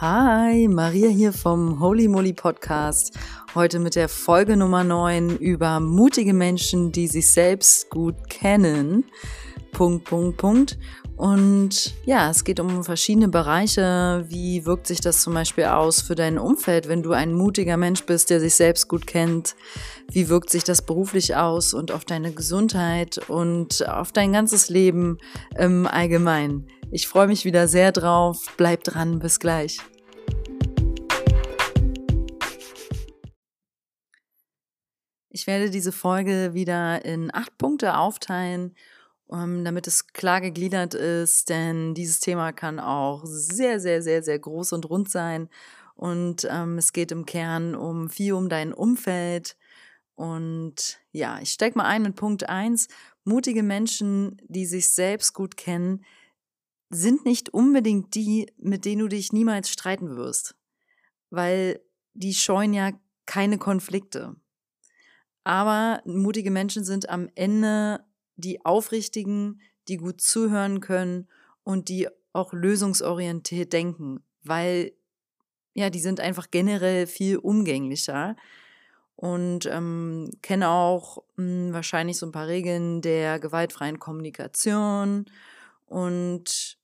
Hi, Maria hier vom Holy Moly Podcast. Heute mit der Folge Nummer 9 über mutige Menschen, die sich selbst gut kennen. Punkt, Punkt, Punkt. Und ja, es geht um verschiedene Bereiche. Wie wirkt sich das zum Beispiel aus für dein Umfeld, wenn du ein mutiger Mensch bist, der sich selbst gut kennt? Wie wirkt sich das beruflich aus und auf deine Gesundheit und auf dein ganzes Leben im Allgemeinen? Ich freue mich wieder sehr drauf. Bleib dran, bis gleich. Ich werde diese Folge wieder in acht Punkte aufteilen, um, damit es klar gegliedert ist, denn dieses Thema kann auch sehr, sehr, sehr, sehr groß und rund sein. Und ähm, es geht im Kern um viel um dein Umfeld. Und ja, ich stecke mal ein mit Punkt eins: Mutige Menschen, die sich selbst gut kennen, sind nicht unbedingt die, mit denen du dich niemals streiten wirst, weil die scheuen ja keine Konflikte. Aber mutige Menschen sind am Ende die Aufrichtigen, die gut zuhören können und die auch lösungsorientiert denken, weil ja, die sind einfach generell viel umgänglicher und ähm, kenne auch mh, hm, wahrscheinlich so ein paar Regeln der gewaltfreien Kommunikation und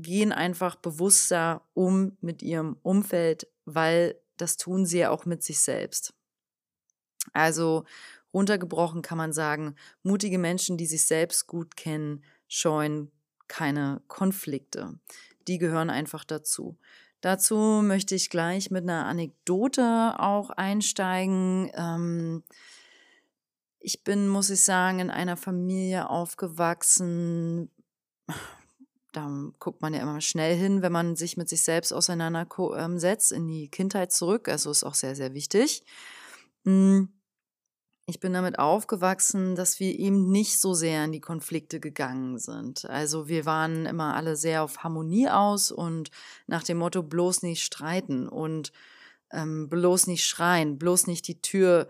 gehen einfach bewusster um mit ihrem Umfeld, weil das tun sie ja auch mit sich selbst. Also runtergebrochen kann man sagen, mutige Menschen, die sich selbst gut kennen, scheuen keine Konflikte. Die gehören einfach dazu. Dazu möchte ich gleich mit einer Anekdote auch einsteigen. Ähm, ich bin, muss ich sagen, in einer Familie aufgewachsen, da guckt man ja immer schnell hin, wenn man sich mit sich selbst auseinandersetzt, ähm, in die Kindheit zurück. Also ist auch sehr, sehr wichtig. Hm, ich bin damit aufgewachsen, dass wir eben nicht so sehr in die Konflikte gegangen sind. Also wir waren immer alle sehr auf Harmonie aus und nach dem Motto bloß nicht streiten und ähm, bloß nicht schreien, bloß nicht die Tür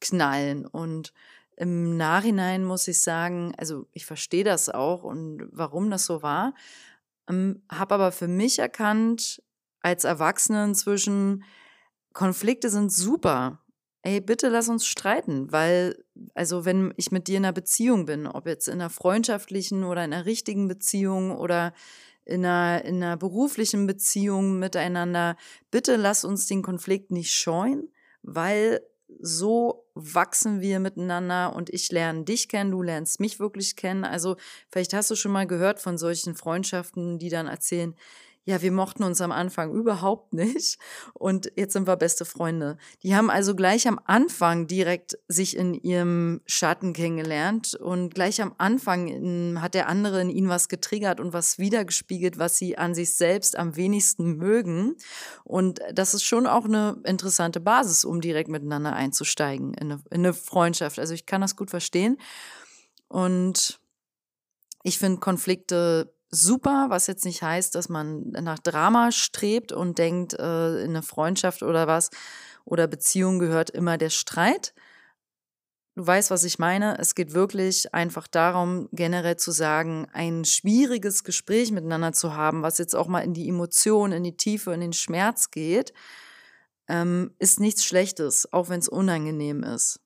knallen und im Nachhinein muss ich sagen, also ich verstehe das auch und warum das so war, ähm, habe aber für mich erkannt, als Erwachsene inzwischen, Konflikte sind super. Ey, bitte lass uns streiten, weil, also wenn ich mit dir in einer Beziehung bin, ob jetzt in einer freundschaftlichen oder in einer richtigen Beziehung oder in einer, in einer beruflichen Beziehung miteinander, bitte lass uns den Konflikt nicht scheuen, weil so wachsen wir miteinander und ich lerne dich kennen, du lernst mich wirklich kennen. Also vielleicht hast du schon mal gehört von solchen Freundschaften, die dann erzählen, ja, wir mochten uns am Anfang überhaupt nicht und jetzt sind wir beste Freunde. Die haben also gleich am Anfang direkt sich in ihrem Schatten kennengelernt und gleich am Anfang in, hat der andere in ihnen was getriggert und was wiedergespiegelt, was sie an sich selbst am wenigsten mögen. Und das ist schon auch eine interessante Basis, um direkt miteinander einzusteigen in eine, in eine Freundschaft. Also ich kann das gut verstehen und ich finde Konflikte super, was jetzt nicht heißt, dass man nach Drama strebt und denkt, äh, in eine Freundschaft oder was oder Beziehung gehört immer der Streit. Du weißt, was ich meine. Es geht wirklich einfach darum, generell zu sagen, ein schwieriges Gespräch miteinander zu haben, was jetzt auch mal in die Emotion, in die Tiefe, in den Schmerz geht, ähm, ist nichts Schlechtes, auch wenn es unangenehm ist.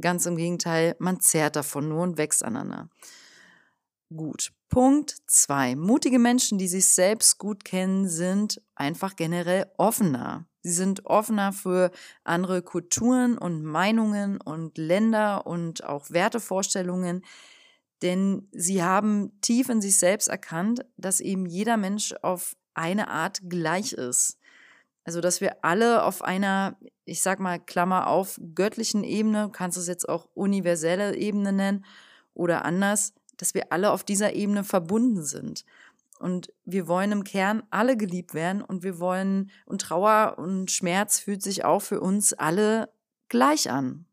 Ganz im Gegenteil, man zehrt davon nur und wächst aneinander. Gut. Punkt zwei: Mutige Menschen, die sich selbst gut kennen, sind einfach generell offener. Sie sind offener für andere Kulturen und Meinungen und Länder und auch Wertevorstellungen, denn sie haben tief in sich selbst erkannt, dass eben jeder Mensch auf eine Art gleich ist. Also, dass wir alle auf einer, ich sag mal, Klammer auf, göttlichen Ebene, kannst du es jetzt auch universelle Ebene nennen oder anders, dass wir alle auf dieser Ebene verbunden sind. Und wir wollen im Kern alle geliebt werden und wir wollen, und Trauer und Schmerz fühlt sich auch für uns alle gleich an.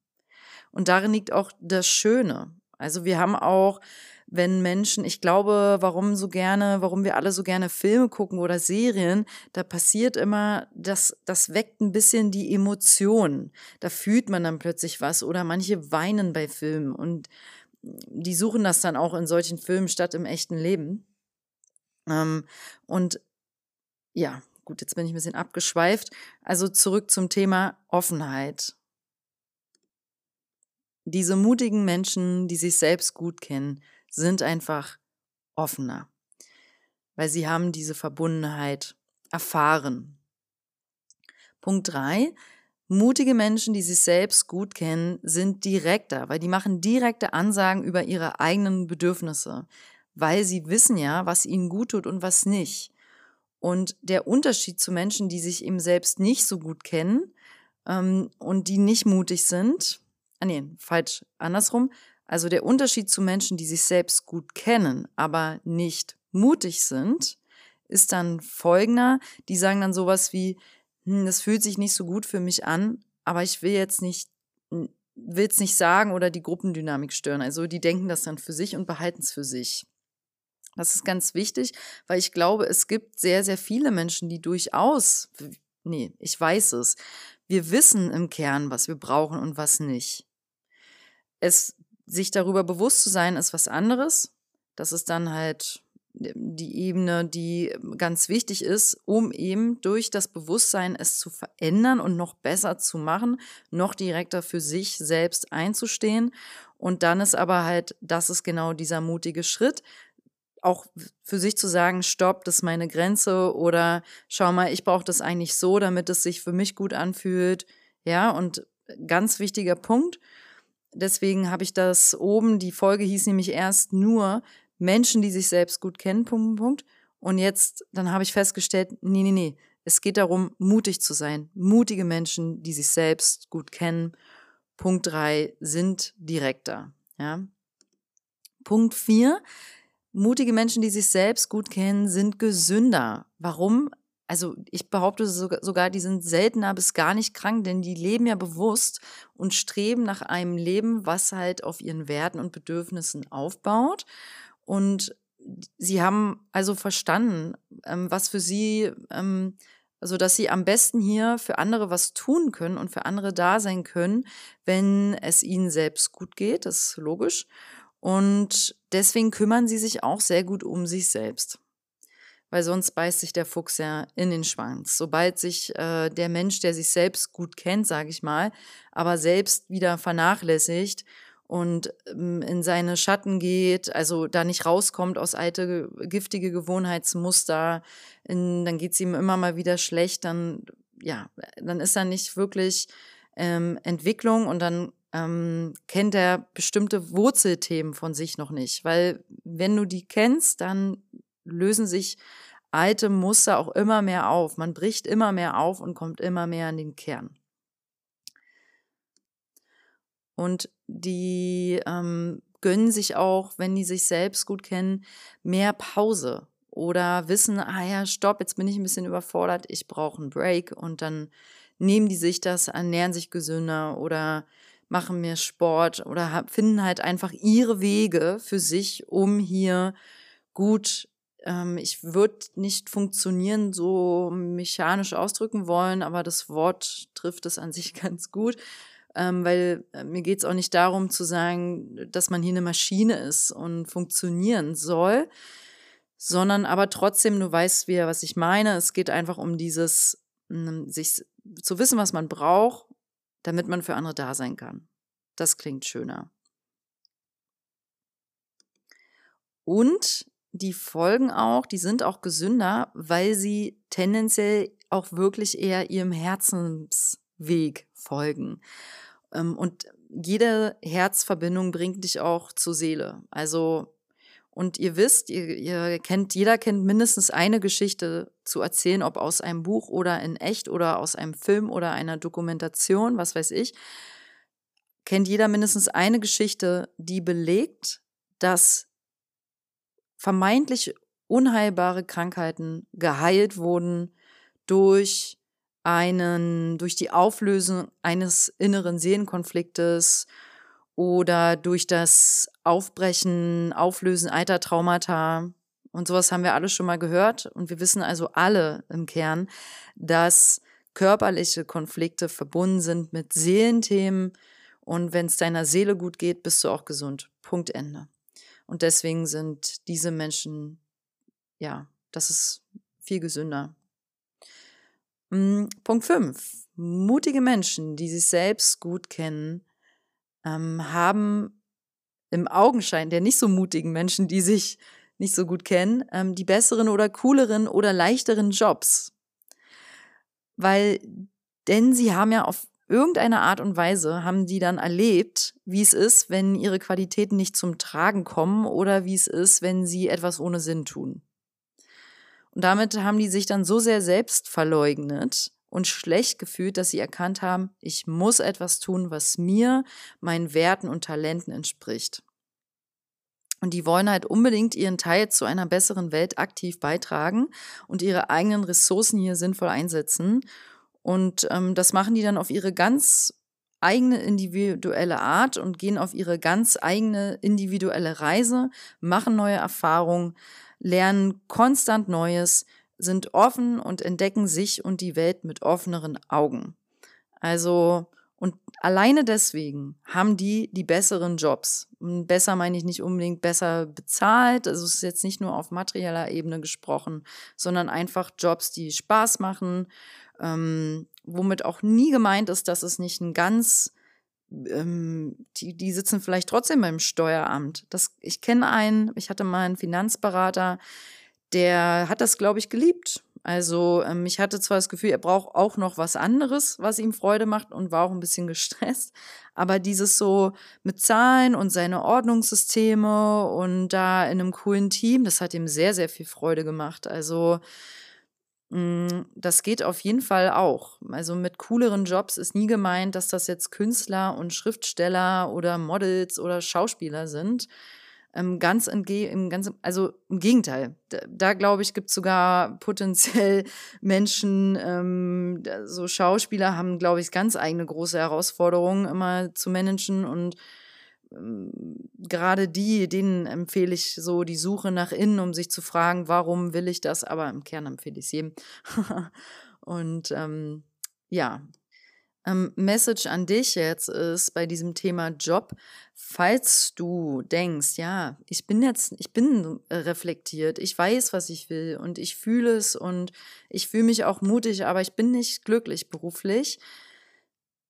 Und darin liegt auch das Schöne. Also wir haben auch, wenn Menschen, ich glaube, warum so gerne, warum wir alle so gerne Filme gucken oder Serien, da passiert immer, dass das weckt ein bisschen die Emotionen. Da fühlt man dann plötzlich was oder manche weinen bei Filmen und die suchen das dann auch in solchen Filmen statt im echten Leben. Ähm, und ja, gut, jetzt bin ich ein bisschen abgeschweift. Also zurück zum Thema Offenheit. Diese mutigen Menschen, die sich selbst gut kennen, sind einfach offener, weil sie haben diese Verbundenheit erfahren. Punkt drei: Mutige Menschen, die sich selbst gut kennen, sind direkter, weil die machen direkte Ansagen über ihre eigenen Bedürfnisse, weil sie wissen ja, was ihnen gut tut und was nicht. Und der Unterschied zu Menschen, die sich eben selbst nicht so gut kennen ähm, und die nicht mutig sind, ah nee, falsch, andersrum. Also der Unterschied zu Menschen, die sich selbst gut kennen, aber nicht mutig sind, ist dann folgender. Die sagen dann sowas wie, hm, das fühlt sich nicht so gut für mich an, aber ich will jetzt nicht, will es nicht sagen oder die Gruppendynamik stören. Also die denken das dann für sich und behalten es für sich. Das ist ganz wichtig, weil ich glaube, es gibt sehr, sehr viele Menschen, die durchaus, nee, ich weiß es, wir wissen im Kern, was wir brauchen und was nicht. Es, sich darüber bewusst zu sein, ist was anderes. Das ist dann halt die Ebene, die ganz wichtig ist, um eben durch das Bewusstsein es zu verändern und noch besser zu machen, noch direkter für sich selbst einzustehen. Und dann ist aber halt, das ist genau dieser mutige Schritt, auch für sich zu sagen, stopp, das ist meine Grenze oder schau mal, ich brauche das eigentlich so, damit es sich für mich gut anfühlt. Ja, und ganz wichtiger Punkt. Deswegen habe ich das oben, die Folge hieß nämlich erst nur Menschen, die sich selbst gut kennen, Punkt, Punkt. Und jetzt, dann habe ich festgestellt, nee, nee, nee. Es geht darum, mutig zu sein. Mutige Menschen, die sich selbst gut kennen. Punkt drei sind direkter. Ja. Punkt vier. Mutige Menschen, die sich selbst gut kennen, sind gesünder. Warum? Also ich behaupte sogar, die sind seltener bis gar nicht krank, denn die leben ja bewusst und streben nach einem Leben, was halt auf ihren Werten und Bedürfnissen aufbaut. Und sie haben also verstanden, ähm, was für sie, ähm, also dass sie am besten hier für andere was tun können und für andere da sein können, wenn es ihnen selbst gut geht, das ist logisch. Und deswegen kümmern sie sich auch sehr gut um sich selbst. Weil sonst beißt sich der Fuchs ja in den Schwanz. Sobald sich äh, der Mensch, der sich selbst gut kennt, sage ich mal, aber selbst wieder vernachlässigt und ähm, in seine Schatten geht, also da nicht rauskommt aus alte giftige Gewohnheitsmuster, in, dann geht es ihm immer mal wieder schlecht, dann ja, dann ist er nicht wirklich ähm, Entwicklung und dann ähm, kennt er bestimmte Wurzelthemen von sich noch nicht, weil wenn du die kennst, dann lösen sich alte Muster auch immer mehr auf. Man bricht immer mehr auf und kommt immer mehr an den Kern. Und die ähm, gönnen sich auch, wenn die sich selbst gut kennen, mehr Pause oder wissen, ah ja, stopp, jetzt bin ich ein bisschen überfordert, ich brauche einen Break und dann nehmen die sich das, ernähren sich gesünder oder machen mehr Sport oder finden halt einfach ihre Wege für sich, um hier gut, ähm, ich würde nicht funktionieren, so mechanisch ausdrücken wollen, aber das Wort trifft es an sich ganz gut, ähm, weil äh, mir geht es auch nicht darum zu sagen, dass man hier eine Maschine ist und funktionieren soll, sondern aber trotzdem, du weißt wieder, was ich meine. Es geht einfach um dieses, hm, sich zu wissen, was man braucht, damit man für andere da sein kann. Das klingt schöner. Und die Folgen auch, die sind auch gesünder, weil sie tendenziell auch wirklich eher ihrem Herzensweg folgen. Ähm, und jede Herzverbindung bringt dich auch zur Seele. Also, und ihr wisst, ihr, ihr kennt, jeder kennt mindestens eine Geschichte zu erzählen, ob aus einem Buch oder in echt oder aus einem Film oder einer Dokumentation, was weiß ich. Kennt jeder mindestens eine Geschichte, die belegt, dass vermeintlich unheilbare Krankheiten geheilt wurden durch einen, durch die Auflösung eines inneren Seelenkonfliktes oder durch das Aufbrechen, Auflösen alter Traumata. Und sowas haben wir alle schon mal gehört. Und wir wissen also alle im Kern, dass körperliche Konflikte verbunden sind mit Seelenthemen. Und wenn es deiner Seele gut geht, bist du auch gesund. Punkt Ende. Und deswegen sind diese Menschen, ja, das ist viel gesünder Punkt 5. Mutige Menschen, die sich selbst gut kennen, ähm, haben im Augenschein der nicht so mutigen Menschen, die sich nicht so gut kennen, ähm, die besseren oder cooleren oder leichteren Jobs. Weil, denn sie haben ja auf irgendeine Art und Weise, haben die dann erlebt, wie es ist, wenn ihre Qualitäten nicht zum Tragen kommen oder wie es ist, wenn sie etwas ohne Sinn tun. Und damit haben die sich dann so sehr selbst verleugnet und schlecht gefühlt, dass sie erkannt haben, ich muss etwas tun, was mir, meinen Werten und Talenten entspricht. Und die wollen halt unbedingt ihren Teil zu einer besseren Welt aktiv beitragen und ihre eigenen Ressourcen hier sinnvoll einsetzen. Und ähm, das machen die dann auf ihre ganz eigene individuelle Art und gehen auf ihre ganz eigene individuelle Reise, machen neue Erfahrungen, lernen konstant Neues, sind offen und entdecken sich und die Welt mit offeneren Augen. Also und alleine deswegen haben die die besseren Jobs. Und besser meine ich nicht unbedingt besser bezahlt. Also es ist jetzt nicht nur auf materieller Ebene gesprochen, sondern einfach Jobs, die Spaß machen, ähm, womit auch nie gemeint ist, dass es nicht ein ganz ähm, die, die sitzen vielleicht trotzdem beim Steueramt. Das, ich kenne einen, ich hatte mal einen Finanzberater, der hat das, glaube ich, geliebt. Also ähm, ich hatte zwar das Gefühl, er braucht auch noch was anderes, was ihm Freude macht und war auch ein bisschen gestresst. Aber dieses so mit Zahlen und seine Ordnungssysteme und da in einem coolen Team, das hat ihm sehr, sehr viel Freude gemacht. Also das geht auf jeden Fall auch. Also mit cooleren Jobs ist nie gemeint, dass das jetzt Künstler und Schriftsteller oder Models oder Schauspieler sind ähm, ganz im ganz, also im Gegenteil. Da, da glaube ich, gibt es sogar potenziell Menschen, ähm, so Schauspieler haben, glaube ich, ganz eigene große Herausforderungen immer zu managen und gerade die, denen empfehle ich so die Suche nach innen, um sich zu fragen, warum will ich das, aber im Kern empfehle ich es jedem. und ähm, ja, ähm, Message an dich jetzt ist bei diesem Thema Job, falls du denkst, ja, ich bin jetzt, ich bin reflektiert, ich weiß, was ich will und ich fühle es und ich fühle mich auch mutig, aber ich bin nicht glücklich beruflich.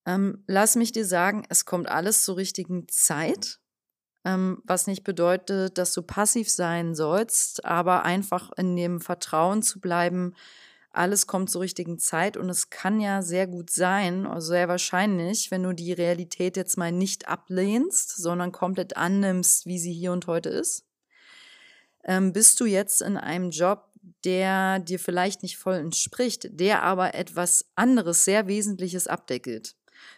Ähm, lass mich dir sagen, es kommt alles zur richtigen Zeit, ähm, was nicht bedeutet, dass du passiv sein sollst, aber einfach in dem Vertrauen zu bleiben, alles kommt zur richtigen Zeit und es kann ja sehr gut sein, also sehr wahrscheinlich, wenn du die Realität jetzt mal nicht ablehnst, sondern komplett annimmst, wie sie hier und heute ist, ähm, bist du jetzt in einem Job, der dir vielleicht nicht voll entspricht, der aber etwas anderes, sehr Wesentliches abdeckelt.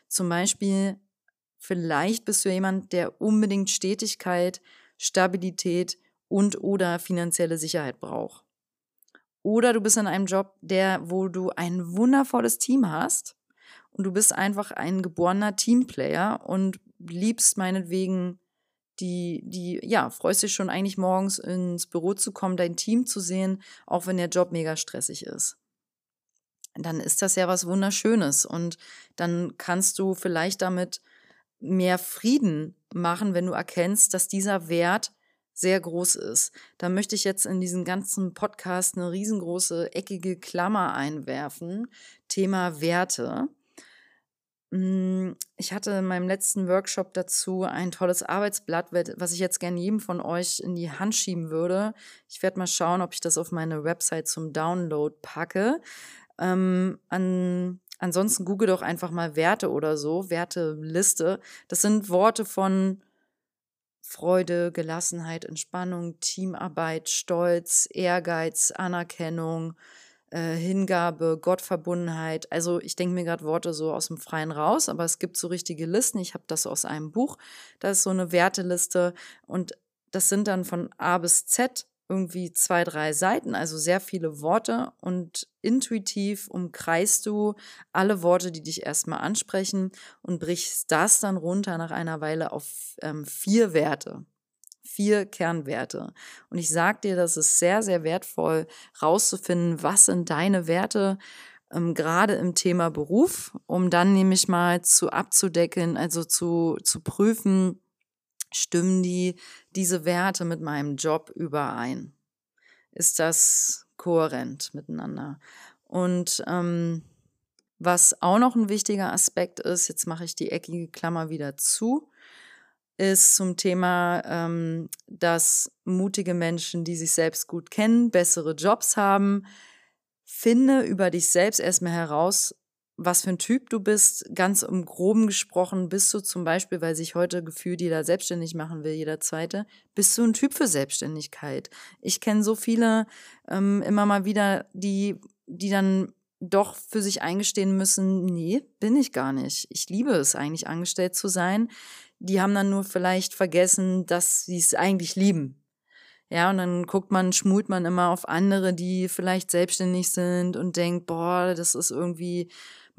Zum Beispiel, vielleicht bist du jemand, der unbedingt Stetigkeit, Stabilität und oder finanzielle Sicherheit braucht. Oder du bist in einem Job, der, wo du ein wundervolles Team hast und du bist einfach ein geborener Teamplayer und liebst meinetwegen die, die, ja, freust dich schon eigentlich morgens ins Büro zu kommen, dein Team zu sehen, auch wenn der Job mega stressig ist. Dann ist das ja was Wunderschönes und dann kannst du vielleicht damit mehr Frieden machen, wenn du erkennst, dass dieser Wert sehr groß ist. Da möchte ich jetzt in diesen ganzen Podcast eine riesengroße eckige Klammer einwerfen. Thema Werte. Hm, ich hatte in meinem letzten Workshop dazu ein tolles Arbeitsblatt, was ich jetzt gerne jedem von euch in die Hand schieben würde. Ich werde mal schauen, ob ich das auf meine Website zum Download packe. Ähm, an, ansonsten google doch einfach mal Werte oder so, Werteliste. Das sind Worte von Freude, Gelassenheit, Entspannung, Teamarbeit, Stolz, Ehrgeiz, Anerkennung, äh, Hingabe, Gottverbundenheit. Also ich denke mir gerade Worte so aus dem Freien raus, aber es gibt so richtige Listen. Ich habe das aus einem Buch. Da ist so eine Werteliste und das sind dann von A bis Z irgendwie zwei, drei Seiten, also sehr viele Worte und intuitiv umkreist du alle Worte, die dich erstmal ansprechen und brichst das dann runter nach einer Weile auf ähm, vier Werte. Vier Kernwerte. Und ich sag dir, das ist sehr, sehr wertvoll, rauszufinden, was sind deine Werte, ähm, gerade im Thema Beruf, um dann nämlich mal zu abzudecken, also zu, zu prüfen, Stimmen die diese Werte mit meinem Job überein? Ist das kohärent miteinander? Und ähm, was auch noch ein wichtiger Aspekt ist, jetzt mache ich die eckige Klammer wieder zu, ist zum Thema, ähm, dass mutige Menschen, die sich selbst gut kennen, bessere Jobs haben. Finde über dich selbst erstmal heraus, was für ein Typ du bist. Ganz im Groben gesprochen, bist du zum Beispiel, weil sich heute gefühlt jeder selbstständig machen will, jeder Zweite, bist du ein Typ für Selbstständigkeit. Ich kenne so viele ähm, immer mal wieder, die, die dann doch für sich eingestehen müssen, nee, bin ich gar nicht. Ich liebe es eigentlich, angestellt zu sein. Die haben dann nur vielleicht vergessen, dass sie es eigentlich lieben. Ja, und dann guckt man, schmult man immer auf andere, die vielleicht selbstständig sind und denkt, boah, das ist irgendwie,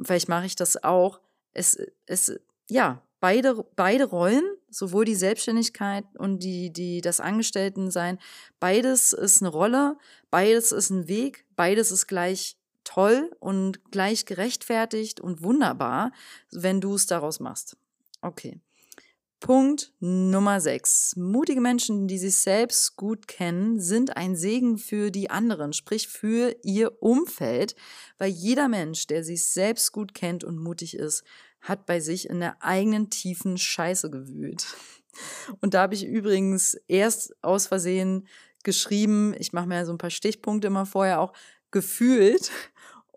vielleicht mache ich das auch. Es, es, ja, beide, beide Rollen, sowohl die Selbstständigkeit und die, die, das Angestelltensein, beides ist eine Rolle, beides ist ein Weg, beides ist gleich toll und gleich gerechtfertigt und wunderbar, wenn du es daraus machst. Okay. Punkt Nummer 6. Mutige Menschen, die sich selbst gut kennen, sind ein Segen für die anderen, sprich für ihr Umfeld, weil jeder Mensch, der sich selbst gut kennt und mutig ist, hat bei sich in der eigenen tiefen Scheiße gewühlt. Und da habe ich übrigens erst aus Versehen geschrieben, ich mache mir so ein paar Stichpunkte immer vorher auch, gefühlt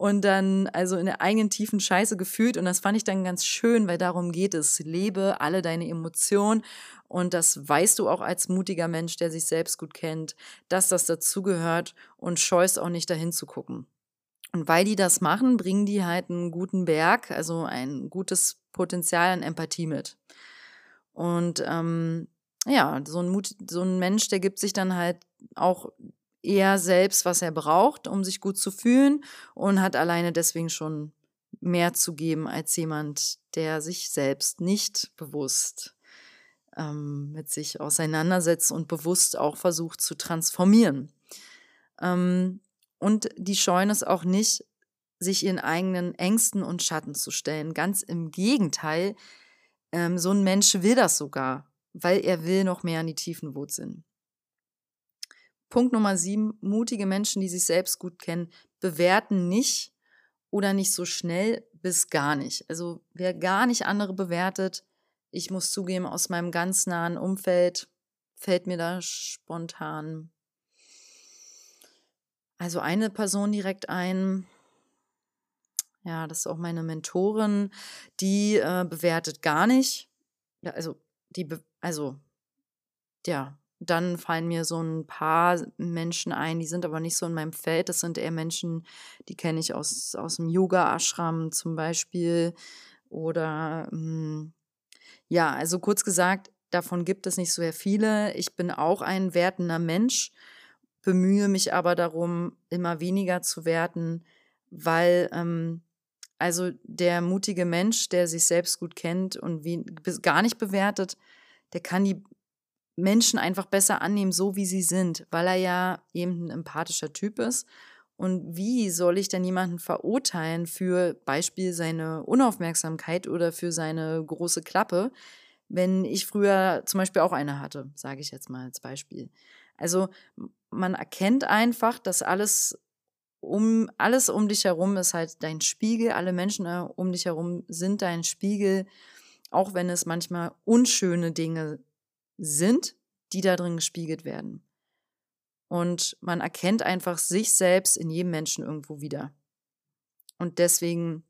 und dann also in der eigenen tiefen Scheiße gefühlt und das fand ich dann ganz schön, weil darum geht es. Lebe alle deine Emotionen und das weißt du auch als mutiger Mensch, der sich selbst gut kennt, dass das dazugehört und scheust auch nicht dahin zu gucken. Und weil die das machen, bringen die halt einen guten Berg, also ein gutes Potenzial an Empathie mit. Und ähm, ja, so ein, Mut, so ein Mensch, der gibt sich dann halt auch eher selbst, was er braucht, um sich gut zu fühlen und hat alleine deswegen schon mehr zu geben als jemand, der sich selbst nicht bewusst ähm, mit sich auseinandersetzt und bewusst auch versucht zu transformieren. Ähm, und die scheuen es auch nicht, sich ihren eigenen Ängsten und Schatten zu stellen. Ganz im Gegenteil, ähm, so ein Mensch will das sogar, weil er will noch mehr an die tiefen Wurzeln. Punkt Nummer sieben, mutige Menschen, die sich selbst gut kennen, bewerten nicht oder nicht so schnell bis gar nicht. Also wer gar nicht andere bewertet, ich muss zugeben, aus meinem ganz nahen Umfeld fällt mir da spontan also eine Person direkt ein. Ja, das ist auch meine Mentorin, die äh, bewertet gar nicht. Also die, also ja, dann fallen mir so ein paar Menschen ein, die sind aber nicht so in meinem Feld. Das sind eher Menschen, die kenne ich aus, aus dem Yoga-Ashram zum Beispiel. Oder hm, ja, also kurz gesagt, davon gibt es nicht so sehr viele. Ich bin auch ein wertender Mensch, bemühe mich aber darum, immer weniger zu werten, weil ähm, also der mutige Mensch, der sich selbst gut kennt und wie, gar nicht bewertet, der kann die Menschen einfach besser annehmen, so wie sie sind, weil er ja eben ein empathischer Typ ist. Und wie soll ich denn jemanden verurteilen für Beispiel seine Unaufmerksamkeit oder für seine große Klappe, wenn ich früher zum Beispiel auch eine hatte, sage ich jetzt mal als Beispiel. Also man erkennt einfach, dass alles um alles um dich herum ist halt dein Spiegel, alle Menschen äh, um dich herum sind dein Spiegel, auch wenn es manchmal unschöne Dinge sind, die da drin gespiegelt werden. Und man erkennt einfach sich selbst in jedem Menschen irgendwo wieder. Und deswegen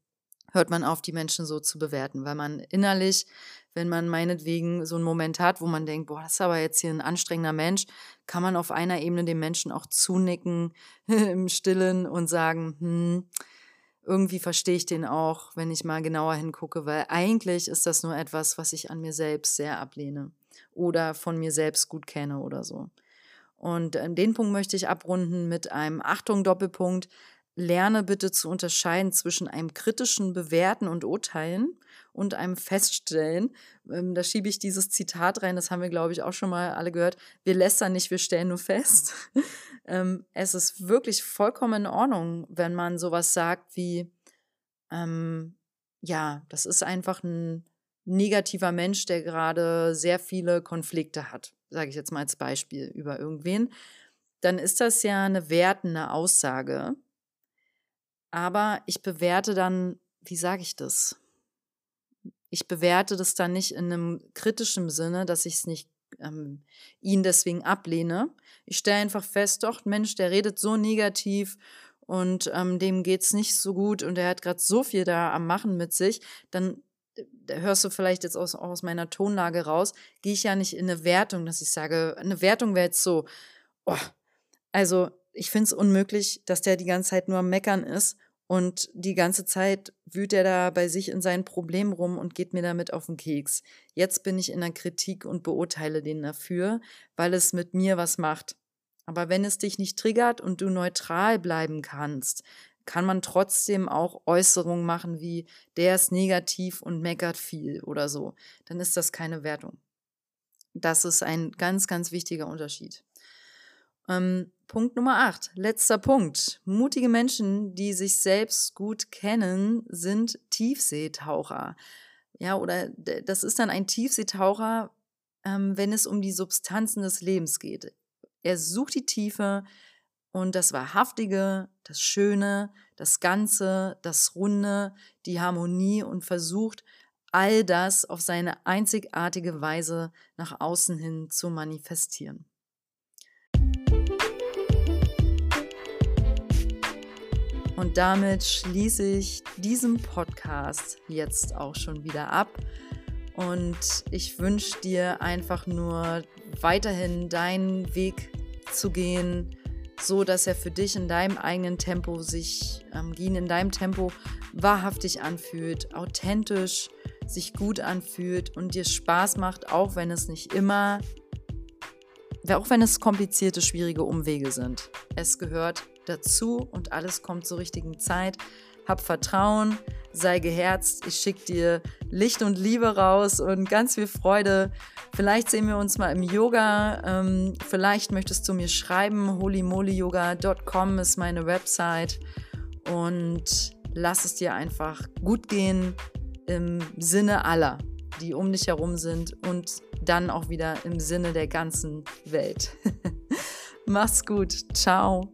hört man auf, die Menschen so zu bewerten, weil man innerlich, wenn man meinetwegen so einen Moment hat, wo man denkt, boah, das ist aber jetzt hier ein anstrengender Mensch, kann man auf einer Ebene dem Menschen auch zunicken im Stillen und sagen, hm, irgendwie verstehe ich den auch, wenn ich mal genauer hingucke, weil eigentlich ist das nur etwas, was ich an mir selbst sehr ablehne oder von mir selbst gut kenne oder so. Und den Punkt möchte ich abrunden mit einem Achtung Doppelpunkt. Lerne bitte zu unterscheiden zwischen einem kritischen Bewerten und Urteilen und einem Feststellen. Ähm, da schiebe ich dieses Zitat rein, das haben wir, glaube ich, auch schon mal alle gehört. Wir lästern nicht, wir stellen nur fest. ähm, es ist wirklich vollkommen in Ordnung, wenn man sowas sagt wie, ähm, ja, das ist einfach ein negativer Mensch, der gerade sehr viele Konflikte hat, sage ich jetzt mal als Beispiel über irgendwen, dann ist das ja eine wertende Aussage. Aber ich bewerte dann, wie sage ich das? Ich bewerte das dann nicht in einem kritischen Sinne, dass ich es nicht ähm, ihn deswegen ablehne. Ich stelle einfach fest, doch, Mensch, der redet so negativ und ähm, dem es nicht so gut und er hat gerade so viel da am Machen mit sich, dann hörst du vielleicht jetzt aus, aus meiner Tonlage raus, gehe ich ja nicht in eine Wertung, dass ich sage, eine Wertung wäre jetzt so, oh, also ich finde es unmöglich, dass der die ganze Zeit nur am Meckern ist und die ganze Zeit wühlt er da bei sich in seinen Problemen rum und geht mir damit auf den Keks. Jetzt bin ich in der Kritik und beurteile den dafür, weil es mit mir was macht. Aber wenn es dich nicht triggert und du neutral bleiben kannst, kann man trotzdem auch Äußerungen machen wie der ist negativ und meckert viel oder so. Dann ist das keine Wertung. Das ist ein ganz, ganz wichtiger Unterschied. Ähm, Punkt Nummer 8, letzter Punkt. Mutige Menschen, die sich selbst gut kennen, sind Tiefseetaucher. Ja, oder das ist dann ein Tiefseetaucher, ähm, wenn es um die Substanzen des Lebens geht. Er sucht die Tiefe und das Wahrhaftige, das Schöne, das Ganze, das Runde, die Harmonie und versucht, all das auf seine einzigartige Weise nach außen hin zu manifestieren. Und damit schließe ich diesen Podcast jetzt auch schon wieder ab. Und ich wünsche dir einfach nur weiterhin deinen Weg zu gehen, so dass er für dich in deinem eigenen Tempo sich, ähm, Gehen in deinem Tempo wahrhaftig anfühlt, authentisch sich gut anfühlt und dir Spaß macht, auch wenn es nicht immer, auch wenn es komplizierte, schwierige Umwege sind. Es gehört dazu und alles kommt zur richtigen Zeit. Hab Vertrauen, sei geherzt. Ich schicke dir Licht und Liebe raus und ganz viel Freude. Vielleicht sehen wir uns mal im Yoga. Ähm, vielleicht möchtest du mir schreiben. holymolyoga.com ist meine Website. Und lass es dir einfach gut gehen im Sinne aller, die um dich herum sind und dann auch wieder im Sinne der ganzen Welt. Mach's gut. Ciao.